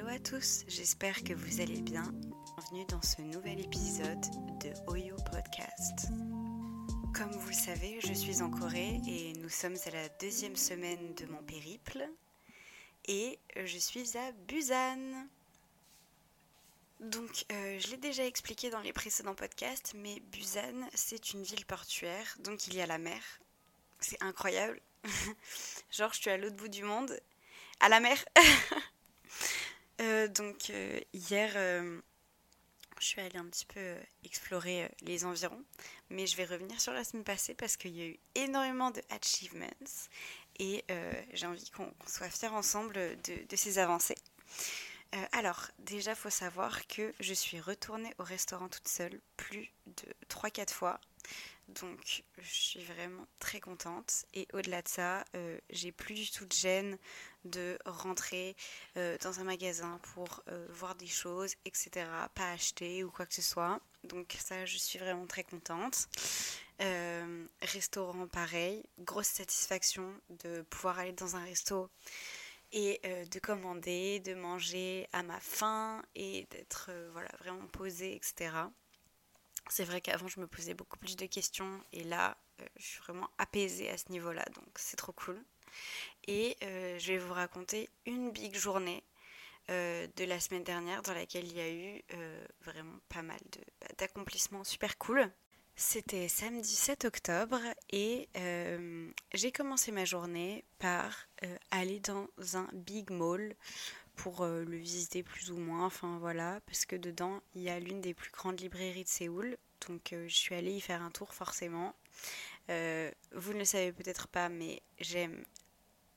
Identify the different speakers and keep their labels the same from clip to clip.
Speaker 1: Hello à tous, j'espère que vous allez bien. Bienvenue dans ce nouvel épisode de Oyo Podcast. Comme vous le savez, je suis en Corée et nous sommes à la deuxième semaine de mon périple. Et je suis à Busan. Donc, euh, je l'ai déjà expliqué dans les précédents podcasts, mais Busan, c'est une ville portuaire, donc il y a la mer. C'est incroyable. Genre, je suis à l'autre bout du monde, à la mer. Euh, donc, euh, hier, je suis allée un petit peu explorer les environs, mais je vais revenir sur la semaine passée parce qu'il y a eu énormément de achievements et j'ai envie qu'on soit fiers ensemble de, de ces avancées. Euh, alors, déjà, faut savoir que je suis retournée au restaurant toute seule plus de 3-4 fois. Donc, je suis vraiment très contente. Et au-delà de ça, euh, j'ai plus du tout de gêne de rentrer euh, dans un magasin pour voir des choses, etc. Pas acheter ou quoi que ce soit. Donc, ça, je suis vraiment très contente. restaurant, pareil. Grosse satisfaction de pouvoir aller dans un resto et euh, de commander, de manger à ma faim et d'être euh, voilà, vraiment posée, etc. C'est vrai qu'avant je me posais beaucoup plus de questions et là euh, je suis vraiment apaisée à ce niveau-là, donc c'est trop cool. Et je vais vous raconter une big journée de la semaine dernière dans laquelle il y a eu vraiment pas mal bah, d'accomplissements super cool. C'était samedi 7 octobre et euh, j'ai commencé ma journée par euh, aller dans un big mall pour euh, le visiter plus ou moins, enfin voilà, parce que dedans il y a l'une des plus grandes librairies de Séoul, donc je suis allée y faire un tour forcément. vous ne le savez peut-être pas, mais j'aime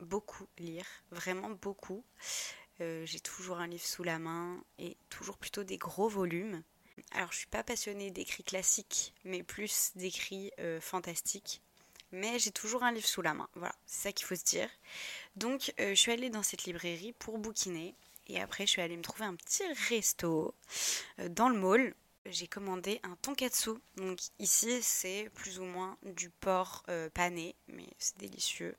Speaker 1: beaucoup lire, vraiment beaucoup. j'ai toujours un livre sous la main et toujours plutôt des gros volumes. Alors, je suis pas passionnée d'écrits classiques, mais plus d'écrits euh, fantastiques. Mais j'ai toujours un livre sous la main. Voilà, c'est ça qu'il faut se dire. Donc, euh, je suis allée dans cette librairie pour bouquiner. Et après, je suis allée me trouver un petit resto euh, dans le mall. J'ai commandé un tonkatsu. Donc, ici, c'est plus ou moins du porc pané, mais c'est délicieux.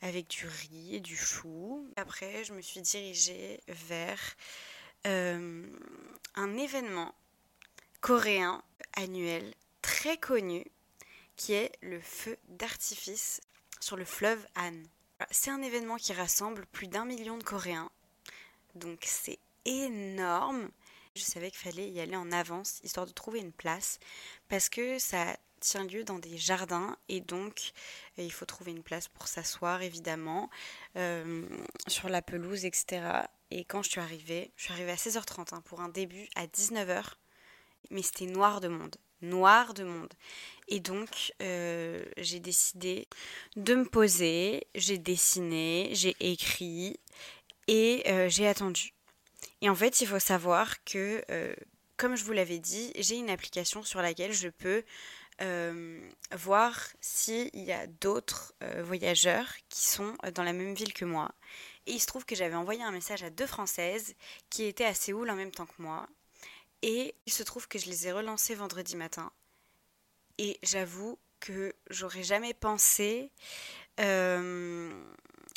Speaker 1: Avec du riz et du chou. Après, je me suis dirigée vers un événement coréen annuel très connu qui est le feu d'artifice sur le fleuve Han. C'est un événement qui rassemble plus d'un million de Coréens. Donc c'est énorme. Je savais qu'il fallait y aller en avance histoire de trouver une place parce que ça tient lieu dans des jardins et donc euh, il faut trouver une place pour s'asseoir évidemment euh, sur la pelouse etc. Et quand je suis arrivée, je suis arrivée à 16h30 hein, pour un début à 19h mais c'était noir de monde. Noir de monde. Et donc, euh, j'ai décidé de me poser, j'ai dessiné, j'ai écrit et euh, j'ai attendu. Et en fait, il faut savoir que, euh, comme je vous l'avais dit, j'ai une application sur laquelle je peux voir s'il y a d'autres voyageurs qui sont dans la même ville que moi. Et il se trouve que j'avais envoyé un message à deux Françaises qui étaient à Séoul en même temps que moi et il se trouve que je les ai relancés vendredi matin. Et j'avoue que j'aurais jamais pensé euh,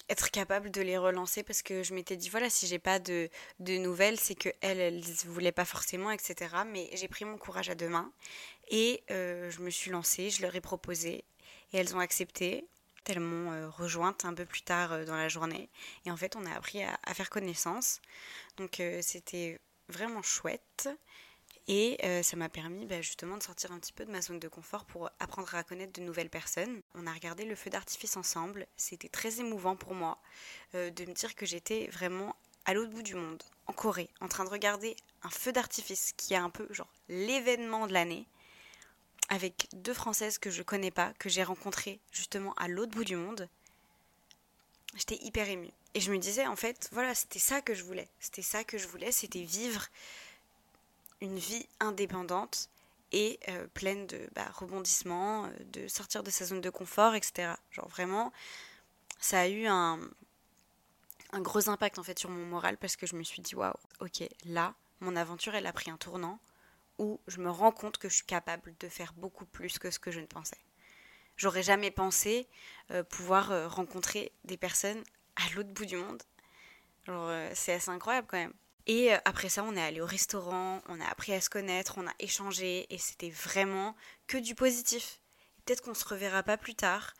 Speaker 1: être capable de les relancer parce que je m'étais dit voilà si j'ai pas de, nouvelles c'est que elles elles voulaient pas forcément etc mais j'ai pris mon courage à deux mains et euh, je me suis lancée je leur ai proposé et elles ont accepté elles m'ont euh, rejointe un peu plus tard dans la journée. Et en fait on a appris à faire connaissance. Donc c'était vraiment chouette. Et euh, ça m'a permis bah, justement de sortir un petit peu de ma zone de confort pour apprendre à connaître de nouvelles personnes. On a regardé le feu d'artifice ensemble. C'était très émouvant pour moi euh, de me dire que j'étais vraiment à l'autre bout du monde, en Corée, en train de regarder un feu d'artifice qui est un peu genre l'événement de l'année, avec deux Françaises que je connais pas, que j'ai rencontrées justement à l'autre bout du monde. J'étais hyper émue. Et je me disais, en fait, voilà, c'était ça que je voulais. C'était ça que je voulais, c'était vivre une vie indépendante et euh, pleine de bah, rebondissements, euh, de sortir de sa zone de confort, etc. Genre vraiment, ça a eu un, gros impact en fait sur mon moral parce que je me suis dit, waouh, ok, là, mon aventure, elle a pris un tournant où je me rends compte que je suis capable de faire beaucoup plus que ce que je ne pensais. J'aurais jamais pensé euh, pouvoir rencontrer des personnes à l'autre bout du monde. Euh, c'est assez incroyable quand même. Et euh, après ça, on est allé au restaurant, on a appris à se connaître, on a échangé et c'était vraiment que du positif. Peut-être qu'on se reverra pas plus tard.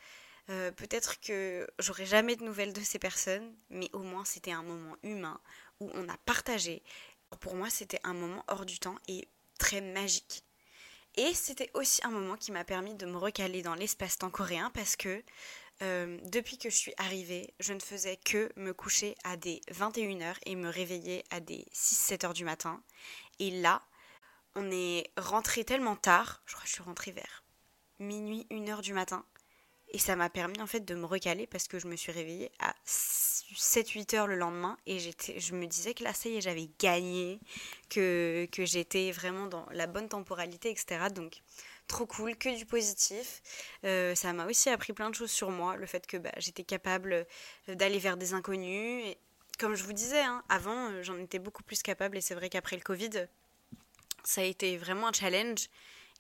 Speaker 1: Euh, peut-être que j'aurai jamais de nouvelles de ces personnes, mais au moins c'était un moment humain où on a partagé. Pour moi, c'était un moment hors du temps et très magique. Et c'était aussi un moment qui m'a permis de me recaler dans l'espace-temps coréen parce que euh, depuis que je suis arrivée, je ne faisais que me coucher à des 21h et me réveiller à des 6-7 heures du matin. Et là, on est rentré tellement tard, je crois que je suis rentrée vers minuit, 1h du matin. Et ça m'a permis en fait de me recaler parce que je me suis réveillée à 7-8 heures le lendemain et j'étais, je me disais que là, ça y est, j'avais gagné, que, que j'étais vraiment dans la bonne temporalité, etc. Donc, trop cool, que du positif. Euh, ça m'a aussi appris plein de choses sur moi, le fait que bah, j'étais capable euh, d'aller vers des inconnus. Et comme je vous disais, hein, avant, euh, j'en étais beaucoup plus capable et c'est vrai qu'après le Covid, ça a été vraiment un challenge.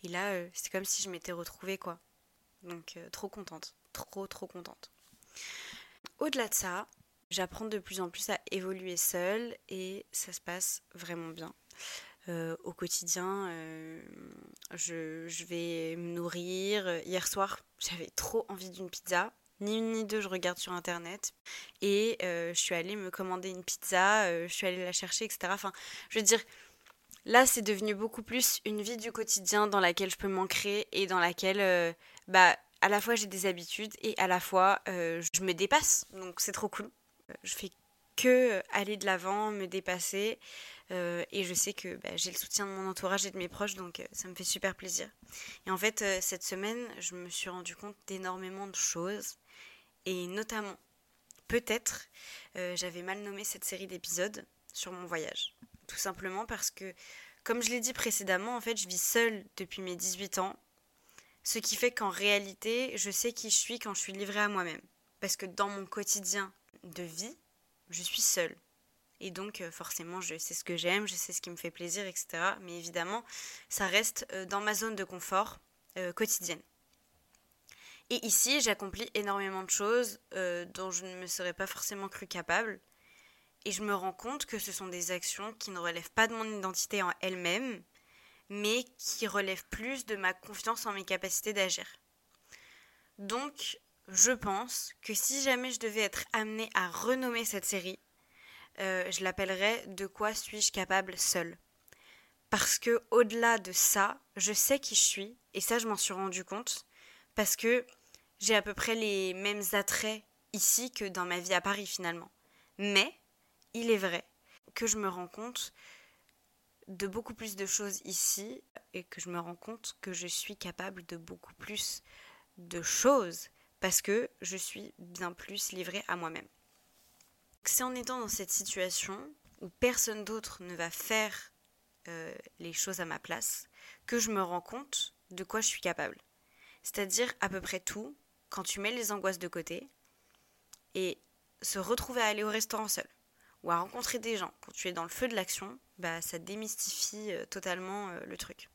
Speaker 1: Et là, c'est comme si je m'étais retrouvée, quoi. Donc, trop contente. Trop, trop contente. Au-delà de ça, j'apprends de plus en plus à évoluer seule et ça se passe vraiment bien. Euh, au quotidien, euh, je, vais me nourrir. Hier soir, j'avais trop envie d'une pizza. Ni une ni deux, je regarde sur internet. Et euh, je suis allée me commander une pizza, je suis allée la chercher, etc. Enfin, je veux dire, là, c'est devenu beaucoup plus une vie du quotidien dans laquelle je peux m'ancrer et dans laquelle, bah, à la fois j'ai des habitudes et à la fois je me dépasse. Donc c'est trop cool. Je fais que aller de l'avant, me dépasser. Euh, et je sais que bah, j'ai le soutien de mon entourage et de mes proches, donc euh, ça me fait super plaisir. Et en fait, euh, cette semaine, je me suis rendu compte d'énormément de choses. Et notamment, peut-être, j'avais mal nommé cette série d'épisodes sur mon voyage. Tout simplement parce que, comme je l'ai dit précédemment, en fait, je vis seule depuis mes 18 ans. Ce qui fait qu'en réalité, je sais qui je suis quand je suis livrée à moi-même. Parce que dans mon quotidien de vie, je suis seule. Et donc, euh, forcément, je sais ce que j'aime, je sais ce qui me fait plaisir, etc. Mais évidemment, ça reste euh, dans ma zone de confort euh, quotidienne. Et ici, j'accomplis énormément de choses dont je ne me serais pas forcément cru capable. Et je me rends compte que ce sont des actions qui ne relèvent pas de mon identité en elle-même, mais qui relèvent plus de ma confiance en mes capacités d'agir. Donc, je pense que si jamais je devais être amenée à renommer cette série, euh, je l'appellerais De quoi suis-je capable seul Parce que au-delà de ça, je sais qui je suis, et ça je m'en suis rendu compte, parce que j'ai à peu près les mêmes attraits ici que dans ma vie à Paris finalement. Mais il est vrai que je me rends compte de beaucoup plus de choses ici et que je me rends compte que je suis capable de beaucoup plus de choses parce que je suis bien plus livrée à moi-même. C'est en étant dans cette situation où personne d'autre ne va faire euh, les choses à ma place que je me rends compte de quoi je suis capable. C'est-à-dire à peu près tout quand tu mets les angoisses de côté et se retrouver à aller au restaurant seul ou à rencontrer des gens quand tu es dans le feu de l'action, bah ça démystifie euh, totalement euh, le truc.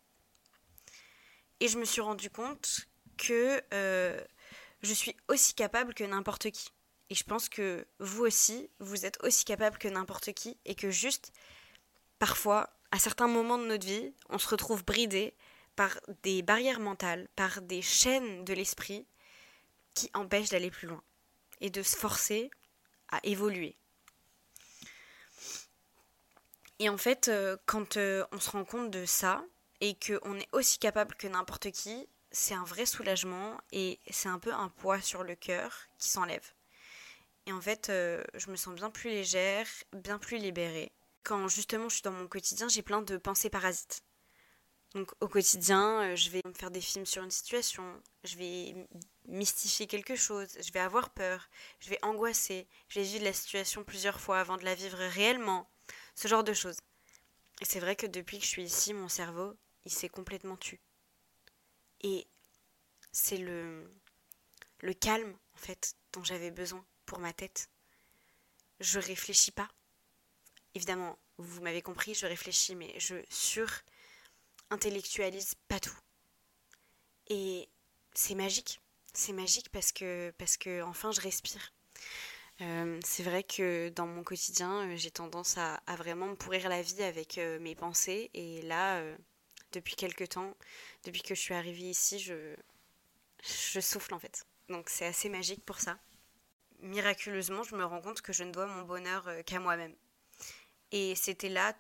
Speaker 1: Et je me suis rendu compte que je suis aussi capable que n'importe qui. Et je pense que vous aussi, vous êtes aussi capable que n'importe qui et que juste, parfois, à certains moments de notre vie, on se retrouve bridé par des barrières mentales, par des chaînes de l'esprit qui empêchent d'aller plus loin et de se forcer à évoluer. Et en fait, euh, quand euh, on se rend compte de ça et qu'on est aussi capable que n'importe qui, c'est un vrai soulagement et c'est un peu un poids sur le cœur qui s'enlève. Et en fait, euh, je me sens bien plus légère, bien plus libérée. Quand justement je suis dans mon quotidien, j'ai plein de pensées parasites. Donc au quotidien, euh, je vais me faire des films sur une situation, je vais mystifier quelque chose, je vais avoir peur, je vais angoisser, je vais vivre la situation plusieurs fois avant de la vivre réellement, ce genre de choses. Et c'est vrai que depuis que je suis ici, mon cerveau, il s'est complètement tu. Et c'est le, le calme, en fait, dont j'avais besoin pour ma tête. Je réfléchis pas. Évidemment, vous m'avez compris, je réfléchis, mais je sur-intellectualise pas tout. Et c'est magique. C'est magique parce que, parce que enfin, je respire. Euh, c'est vrai que dans mon quotidien, euh, j'ai tendance à, vraiment me pourrir la vie avec euh, mes pensées. Et là, depuis quelques temps, depuis que je suis arrivée ici, je, je souffle en fait. Donc c'est assez magique pour ça. Miraculeusement, je me rends compte que je ne dois mon bonheur qu'à moi-même. Et c'était là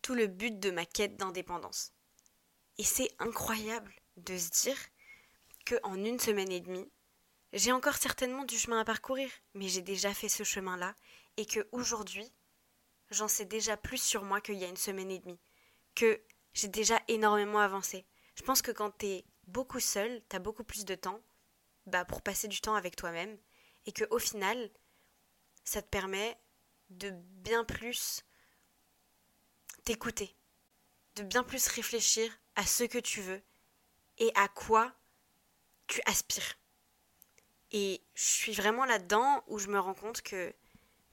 Speaker 1: tout le but de ma quête d'indépendance. Et c'est incroyable de se dire que en une semaine et demie, j'ai encore certainement du chemin à parcourir, mais j'ai déjà fait ce chemin-là et que aujourd'hui, j'en sais déjà plus sur moi qu'il y a une semaine et demie, que j'ai déjà énormément avancé. Je pense que quand t'es beaucoup seul, t'as beaucoup plus de temps bah, pour passer du temps avec toi-même et que au final, ça te permet de bien plus t'écouter, de bien plus réfléchir à ce que tu veux et à quoi tu aspires. Et je suis vraiment là-dedans où je me rends compte que,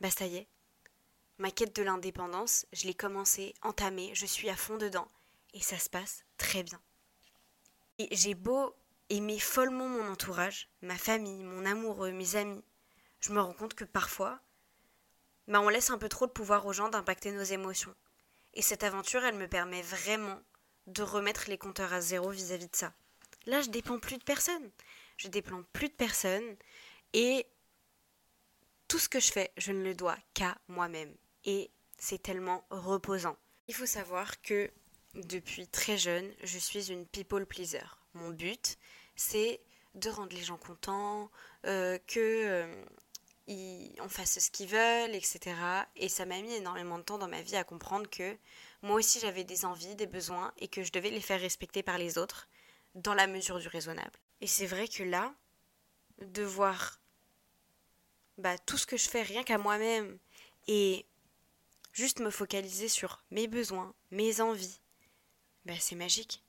Speaker 1: bah ça y est, ma quête de l'indépendance, je l'ai commencé, entamée, je suis à fond dedans. Et ça se passe très bien. Et j'ai beau aimer follement mon entourage, ma famille, mon amoureux, mes amis, je me rends compte que parfois, bah on laisse un peu trop de pouvoir aux gens d'impacter nos émotions. Et cette aventure, elle me permet vraiment de remettre les compteurs à zéro vis-à-vis -vis de ça. Là, je dépends plus de personne je dépends plus de personne et tout ce que je fais, je ne le dois qu'à moi-même. Et c'est tellement reposant. Il faut savoir que depuis très jeune, je suis une people pleaser. Mon but, c'est de rendre les gens contents, euh, que euh, on fasse ce qu'ils veulent, etc. Et ça m'a mis énormément de temps dans ma vie à comprendre que moi aussi j'avais des envies, des besoins, et que je devais les faire respecter par les autres, dans la mesure du raisonnable. Et c'est vrai que là, de voir bah, tout ce que je fais rien qu'à moi-même et juste me focaliser sur mes besoins, mes envies, bah, c'est magique.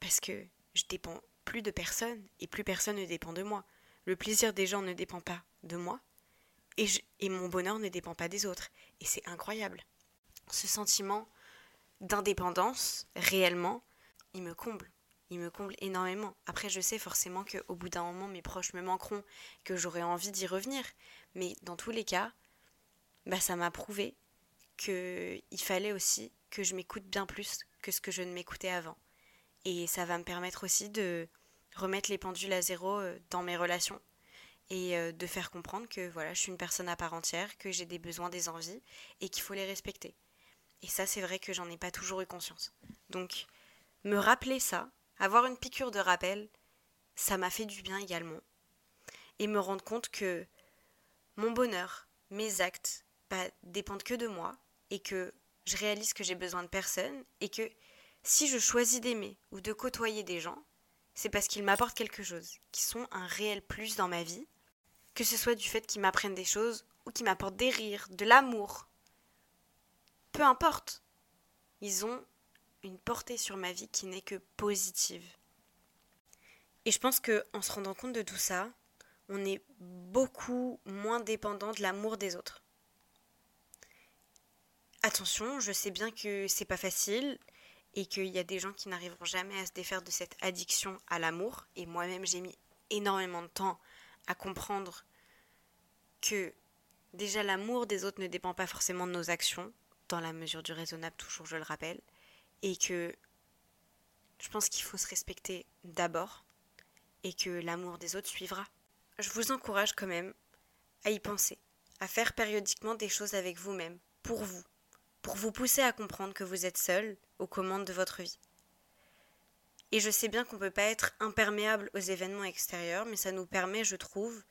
Speaker 1: Parce que je dépends plus de personne et plus personne ne dépend de moi. Le plaisir des gens ne dépend pas de moi et, mon bonheur ne dépend pas des autres. Et c'est incroyable. Ce sentiment d'indépendance, réellement, il me comble il me comble énormément. Après, je sais forcément qu'au bout d'un moment, mes proches me manqueront, que j'aurai envie d'y revenir. Mais dans tous les cas, bah, ça m'a prouvé qu'il fallait aussi que je m'écoute bien plus que ce que je ne m'écoutais avant. Et ça va me permettre aussi de remettre les pendules à zéro euh, dans mes relations et euh, de faire comprendre que voilà, je suis une personne à part entière, que j'ai des besoins, des envies et qu'il faut les respecter. Et ça, c'est vrai que j'en ai pas toujours eu conscience. Donc, me rappeler ça, avoir une piqûre de rappel, ça m'a fait du bien également. Et me rendre compte que mon bonheur, mes actes, bah, dépendent que de moi et que je réalise que j'ai besoin de personne et que si je choisis d'aimer ou de côtoyer des gens, c'est parce qu'ils m'apportent quelque chose, qui sont un réel plus dans ma vie, que ce soit du fait qu'ils m'apprennent des choses ou qu'ils m'apportent des rires, de l'amour. Peu importe. Ils ont une portée sur ma vie qui n'est que positive. Et je pense que en se rendant compte de tout ça, on est beaucoup moins dépendant de l'amour des autres. Attention, je sais bien que c'est pas facile et qu'il y a des gens qui n'arriveront jamais à se défaire de cette addiction à l'amour. Et moi-même, j'ai mis énormément de temps à comprendre que déjà l'amour des autres ne dépend pas forcément de nos actions, dans la mesure du raisonnable, toujours je le rappelle et que je pense qu'il faut se respecter d'abord et que l'amour des autres suivra. Je vous encourage quand même à y penser, à faire périodiquement des choses avec vous-même, pour vous, pour vous pousser à comprendre que vous êtes seul aux commandes de votre vie. Et je sais bien qu'on ne peut pas être imperméable aux événements extérieurs, mais ça nous permet, je trouve,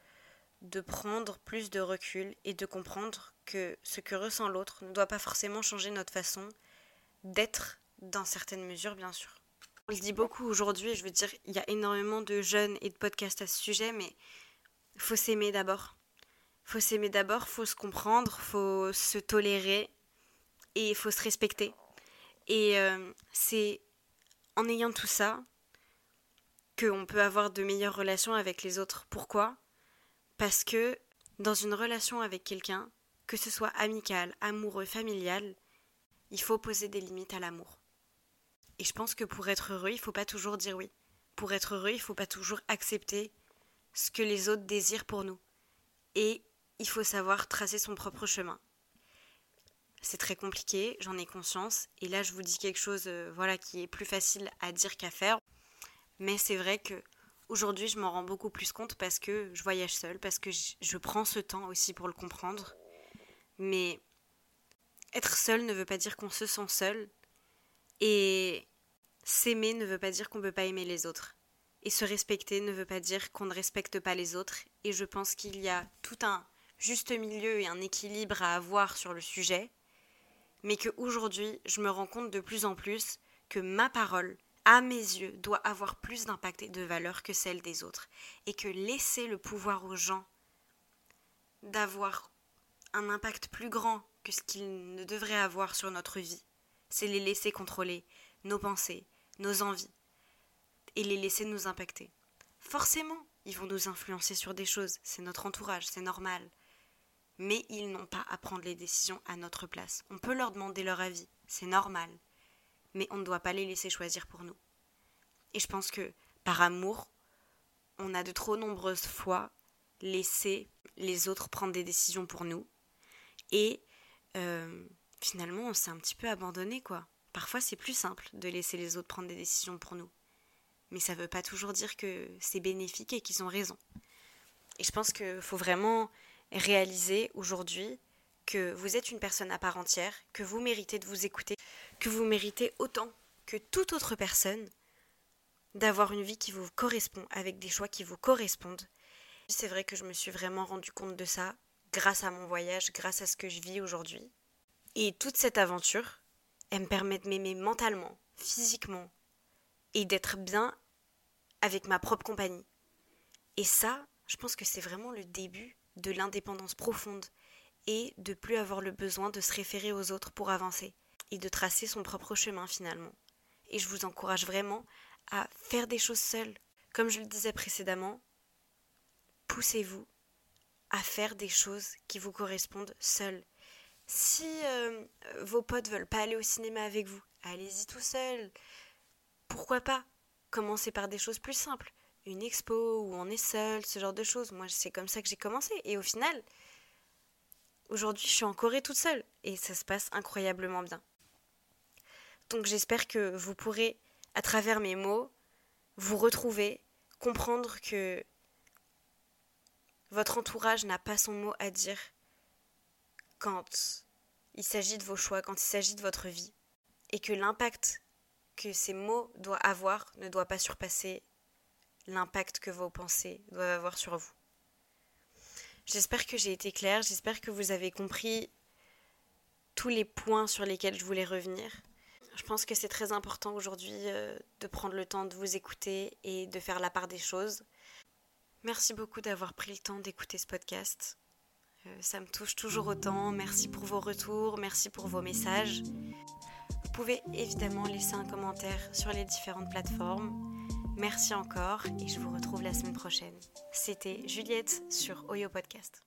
Speaker 1: de prendre plus de recul et de comprendre que ce que ressent l'autre ne doit pas forcément changer notre façon d'être dans certaines mesures, bien sûr. On le dit beaucoup aujourd'hui, je veux dire, il y a énormément de jeunes et de podcasts à ce sujet, mais faut s'aimer d'abord. faut s'aimer d'abord, faut se comprendre, faut se tolérer et il faut se respecter. Et euh, c'est en ayant tout ça qu'on peut avoir de meilleures relations avec les autres. Pourquoi? Parce que dans une relation avec quelqu'un, que ce soit amical, amoureux, familial, il faut poser des limites à l'amour. Et je pense que pour être heureux, il ne faut pas toujours dire oui. Pour être heureux, il ne faut pas toujours accepter ce que les autres désirent pour nous. Et il faut savoir tracer son propre chemin. C'est très compliqué, j'en ai conscience. Et là, je vous dis quelque chose euh, voilà, qui est plus facile à dire qu'à faire. Mais c'est vrai que aujourd'hui, je m'en rends beaucoup plus compte parce que je voyage seule, parce que je prends ce temps aussi pour le comprendre. Mais être seul ne veut pas dire qu'on se sent seul. Et s'aimer ne veut pas dire qu'on ne peut pas aimer les autres. Et se respecter ne veut pas dire qu'on ne respecte pas les autres. Et je pense qu'il y a tout un juste milieu et un équilibre à avoir sur le sujet. Mais qu'aujourd'hui, je me rends compte de plus en plus que ma parole, à mes yeux, doit avoir plus d'impact et de valeur que celle des autres. Et que laisser le pouvoir aux gens d'avoir un impact plus grand que ce qu'ils ne devraient avoir sur notre vie, c'est les laisser contrôler nos pensées, nos envies, et les laisser nous impacter. Forcément, ils vont nous influencer sur des choses, c'est notre entourage, c'est normal. Mais ils n'ont pas à prendre les décisions à notre place. On peut leur demander leur avis, c'est normal. Mais on ne doit pas les laisser choisir pour nous. Et je pense que, par amour, on a de trop nombreuses fois laissé les autres prendre des décisions pour nous. Et euh, finalement, on s'est un petit peu abandonné, quoi. Parfois, c'est plus simple de laisser les autres prendre des décisions pour nous mais ça ne veut pas toujours dire que c'est bénéfique et qu'ils ont raison. Et je pense qu'il faut vraiment réaliser aujourd'hui que vous êtes une personne à part entière, que vous méritez de vous écouter, que vous méritez autant que toute autre personne d'avoir une vie qui vous correspond, avec des choix qui vous correspondent. C'est vrai que je me suis vraiment rendu compte de ça grâce à mon voyage, grâce à ce que je vis aujourd'hui. Et toute cette aventure, elle me permet de m'aimer mentalement, physiquement, et d'être bien avec ma propre compagnie. Et ça, je pense que c'est vraiment le début de l'indépendance profonde et de plus avoir le besoin de se référer aux autres pour avancer et de tracer son propre chemin finalement. Et je vous encourage vraiment à faire des choses seules. Comme je le disais précédemment, poussez-vous à faire des choses qui vous correspondent seules. Si euh, vos potes veulent pas aller au cinéma avec vous, allez-y tout seul pourquoi pas commencer par des choses plus simples Une expo où on est seul, ce genre de choses. Moi, c'est comme ça que j'ai commencé. Et au final, aujourd'hui, je suis en Corée toute seule. Et ça se passe incroyablement bien. Donc j'espère que vous pourrez, à travers mes mots, vous retrouver, comprendre que votre entourage n'a pas son mot à dire quand il s'agit de vos choix, quand il s'agit de votre vie, et que l'impact que ces mots doivent avoir ne doit pas surpasser l'impact que vos pensées doivent avoir sur vous. J'espère que j'ai été claire, j'espère que vous avez compris tous les points sur lesquels je voulais revenir. Je pense que c'est très important aujourd'hui euh, de prendre le temps de vous écouter et de faire la part des choses. Merci beaucoup d'avoir pris le temps d'écouter ce podcast. Euh, ça me touche toujours autant. Merci pour vos retours, merci pour vos messages. Vous pouvez évidemment laisser un commentaire sur les différentes plateformes. Merci encore et je vous retrouve la semaine prochaine. C'était Juliette sur Oyo Podcast.